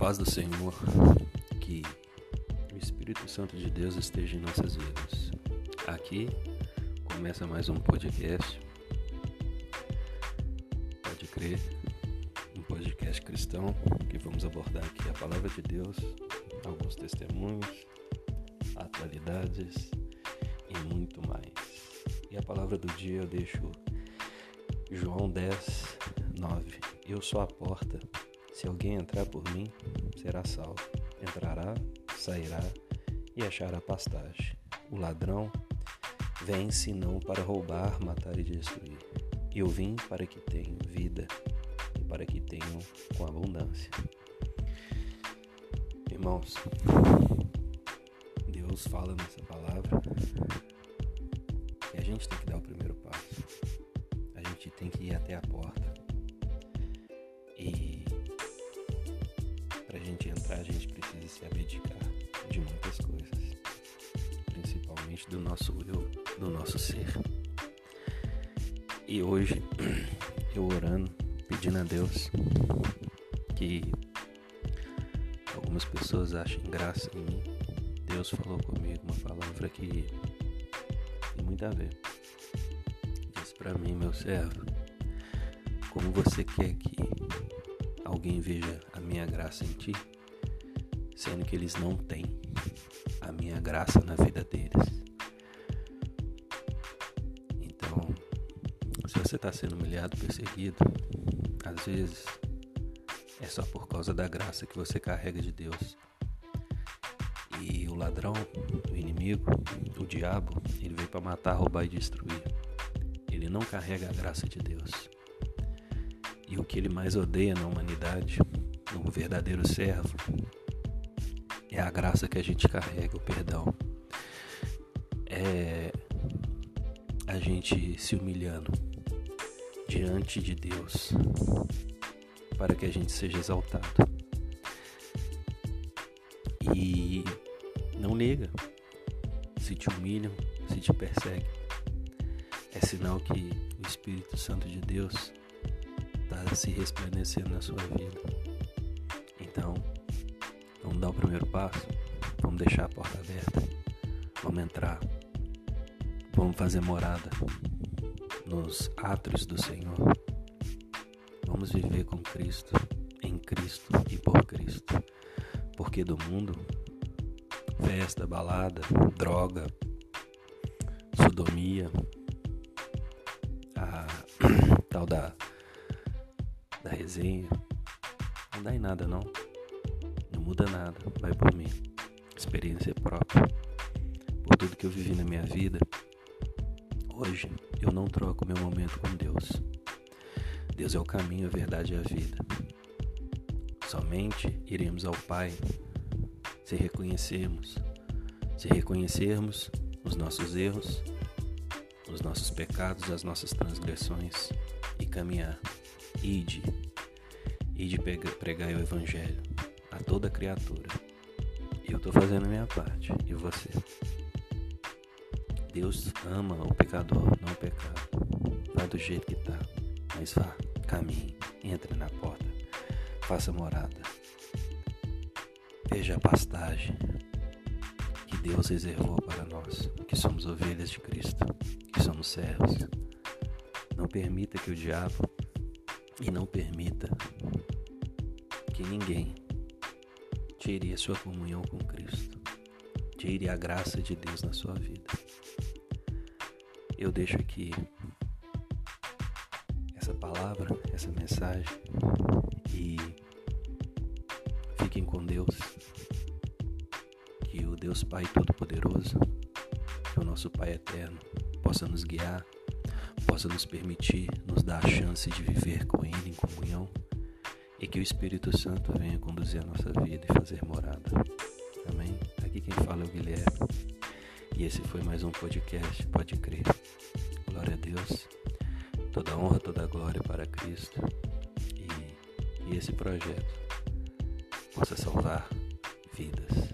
paz do Senhor, que o Espírito Santo de Deus esteja em nossas vidas. Aqui começa mais um podcast. Pode crer, um podcast cristão que vamos abordar aqui a palavra de Deus, alguns testemunhos, atualidades e muito mais. E a palavra do dia eu deixo João 10, 9. Eu sou a porta. Se alguém entrar por mim, será salvo. Entrará, sairá e achará pastagem. O ladrão vem senão para roubar, matar e destruir. Eu vim para que tenham vida e para que tenham com abundância. Irmãos, Deus fala nessa palavra e a gente tem que dar o primeiro passo. A gente tem que ir até a porta a gente precisa se abdicar de muitas coisas, principalmente do nosso eu, do nosso ser. E hoje, eu orando, pedindo a Deus que algumas pessoas achem graça em mim. Deus falou comigo uma palavra que tem muito a ver. Diz para mim, meu servo, como você quer que alguém veja a minha graça em ti, sendo que eles não têm a minha graça na vida deles. Então, se você está sendo humilhado, perseguido, às vezes é só por causa da graça que você carrega de Deus. E o ladrão, o inimigo, o diabo, ele veio para matar, roubar e destruir. Ele não carrega a graça de Deus. E o que ele mais odeia na humanidade, no verdadeiro servo, é a graça que a gente carrega, o perdão. É a gente se humilhando diante de Deus para que a gente seja exaltado. E não nega. Se te humilham, se te perseguem, é sinal que o Espírito Santo de Deus está se resplandecendo na sua vida. Então, dar o primeiro passo, vamos deixar a porta aberta, vamos entrar, vamos fazer morada nos átrios do Senhor. Vamos viver com Cristo, em Cristo e por Cristo. Porque do mundo, festa, balada, droga, sodomia, a tal da da resenha. Não dá em nada não. Muda nada. Vai por mim. Experiência própria. Por tudo que eu vivi na minha vida. Hoje eu não troco meu momento com Deus. Deus é o caminho, a verdade e a vida. Somente iremos ao Pai se reconhecermos, se reconhecermos os nossos erros, os nossos pecados, as nossas transgressões e caminhar Ide, ide pregar o Evangelho toda criatura. Eu estou fazendo a minha parte. E você? Deus ama o pecador, não o pecado. Vá do jeito que está, mas vá, caminhe, entre na porta, faça morada. Veja a pastagem que Deus reservou para nós, que somos ovelhas de Cristo, que somos servos. Não permita que o diabo e não permita que ninguém tire a sua comunhão com Cristo, tire a graça de Deus na sua vida. Eu deixo aqui essa palavra, essa mensagem e fiquem com Deus. Que o Deus Pai Todo-Poderoso, que o nosso Pai Eterno, possa nos guiar possa nos permitir, nos dar a chance de viver com Ele em comunhão e que o Espírito Santo venha conduzir a nossa vida e fazer morada. Amém? Aqui quem fala é o Guilherme e esse foi mais um podcast, pode crer. Glória a Deus, toda honra, toda glória para Cristo e, e esse projeto possa salvar vidas.